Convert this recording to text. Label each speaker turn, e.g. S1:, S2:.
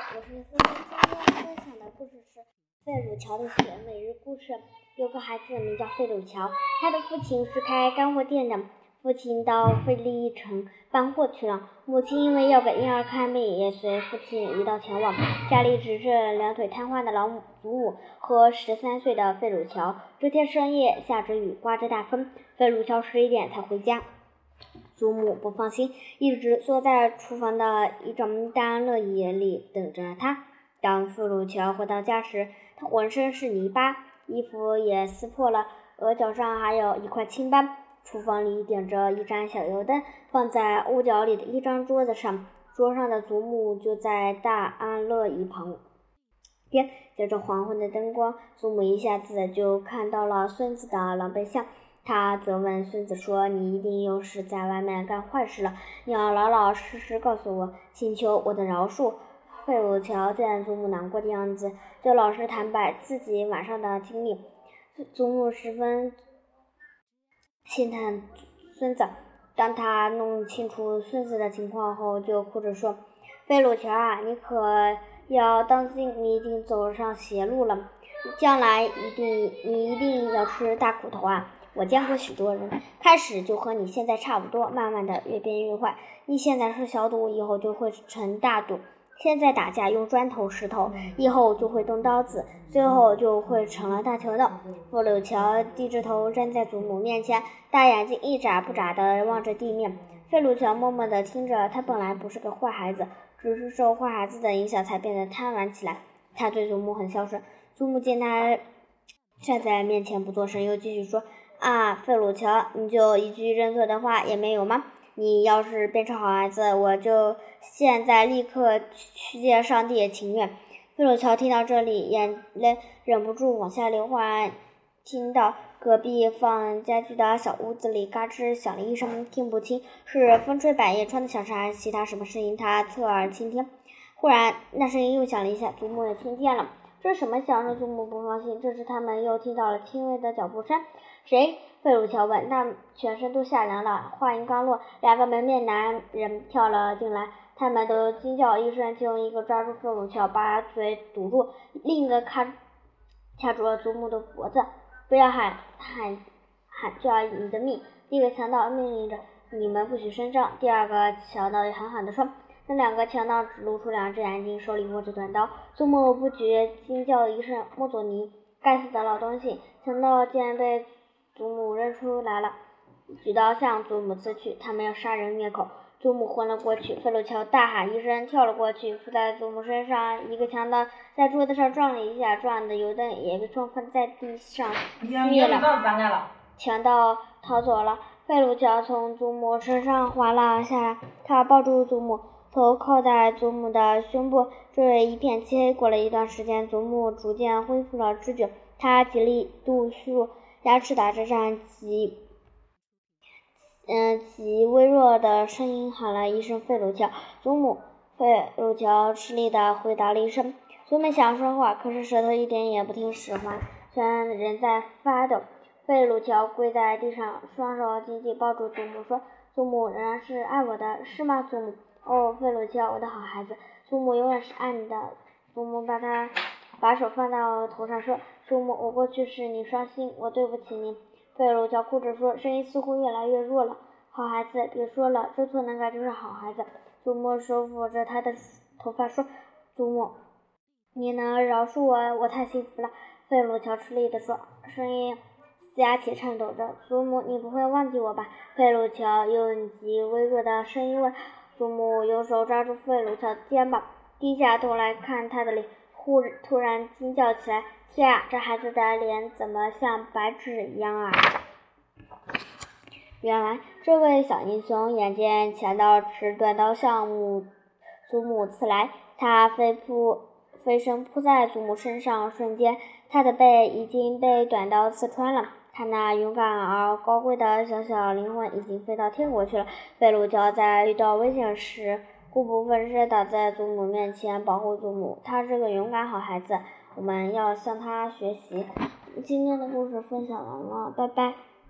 S1: 我是思思。今天分享的故事是费鲁乔的雪。每日故事有个孩子名叫费鲁乔，他的父亲是开干货店的。父亲到费利城搬货去了，母亲因为要给婴儿看病，也随父亲一道前往。家里只剩两腿瘫痪的老母祖母和十三岁的费鲁乔。这天深夜下着雨，刮着大风，费鲁乔十一点才回家。祖母不放心，一直坐在厨房的一张大安乐椅里等着他。当富鲁乔回到家时，他浑身是泥巴，衣服也撕破了，额角上还有一块青斑。厨房里点着一盏小油灯，放在屋角里的一张桌子上，桌上的祖母就在大安乐椅旁边。借着黄昏的灯光，祖母一下子就看到了孙子的狼狈相。他责问孙子说：“你一定又是在外面干坏事了，你要老老实实告诉我，请求我的饶恕。”费鲁乔见祖母难过的样子，就老实坦白自己晚上的经历。祖母十分心疼孙子，当他弄清楚孙子的情况后，就哭着说：“费鲁乔啊，你可要当心，你已经走上邪路了，将来一定你一定要吃大苦头啊！”我见过许多人，开始就和你现在差不多，慢慢的越变越坏。你现在是小赌，以后就会成大赌；现在打架用砖头石头，以后就会动刀子，最后就会成了大强盗。傅柳桥低着头站在祖母面前，大眼睛一眨不眨的望着地面。费鲁乔默默的听着，他本来不是个坏孩子，只是受坏孩子的影响才变得贪玩起来。他对祖母很孝顺。祖母见他站在面前不作声，又继续说。啊，费鲁乔，你就一句认错的话也没有吗？你要是变成好孩子，我就现在立刻去见上帝也情愿。费鲁乔听到这里，眼泪忍不住往下流。忽然听到隔壁放家具的小屋子里嘎吱响了一声，听不清是风吹百叶窗的响声还是其他什么声音。他侧耳倾听，忽然那声音又响了一下，祖母也听见了。这什么响声？祖母不放心。这时他们又听到了轻微的脚步声。谁？费鲁乔问。他全身都吓凉了。话音刚落，两个蒙面男人跳了进来。他们都惊叫一声，其中一个抓住费鲁乔，把嘴堵住；另一个卡掐住了祖母的脖子。不要喊喊喊，就要你的命！第一个强盗命令着：“你们不许声张。”第二个强盗也狠狠地说：“那两个强盗只露出两只眼睛，手里握着短刀。”祖母不觉惊叫一声：“莫佐尼，该死的老东西！”强盗竟然被。祖母认出来了，举刀向祖母刺去，他们要杀人灭口。祖母昏了过去，费鲁乔大喊一声，跳了过去，伏在祖母身上。一个强盗在桌子上撞了一下，撞的油灯也被撞翻在地上灭了。强盗逃走了，费鲁乔从祖母身上滑了下来，他抱住祖母，头靠在祖母的胸部。周围一片漆黑。过了一段时间，祖母逐渐恢复了知觉，他极力度数。牙齿打着颤，极嗯极微弱的声音喊了一声“费鲁乔，祖母”。费鲁乔吃力地回答了一声。祖母想说话，可是舌头一点也不听使唤，全人在发抖。费鲁乔跪在地上，双手紧紧抱住祖母，说：“祖母仍然是爱我的，是吗，祖母？”“哦，费鲁乔，我的好孩子，祖母永远是爱你的。”祖母把他把手放到头上，说。祖母，我过去使你伤心，我对不起你。费鲁乔哭着说，声音似乎越来越弱了。好孩子，别说了，知错能改就是好孩子。祖母手抚着他的头发说：“祖母，你能饶恕我，我太幸福了。”费鲁乔吃力地说，声音嘶哑且颤抖着：“祖母，你不会忘记我吧？”费鲁乔用极微弱的声音问。祖母用手抓住费鲁乔的肩膀，低下头来看他的脸，忽突然惊叫起来。天啊，这孩子的脸怎么像白纸一样啊！原来这位小英雄眼见强盗持短刀向母祖母刺来，他飞扑飞身扑在祖母身上，瞬间他的背已经被短刀刺穿了。他那勇敢而高贵的小小灵魂已经飞到天国去了。费鲁乔在遇到危险时固不分身，倒在祖母面前保护祖母。他是个勇敢好孩子。我们要向他学习。今天的故事分享完了，拜拜。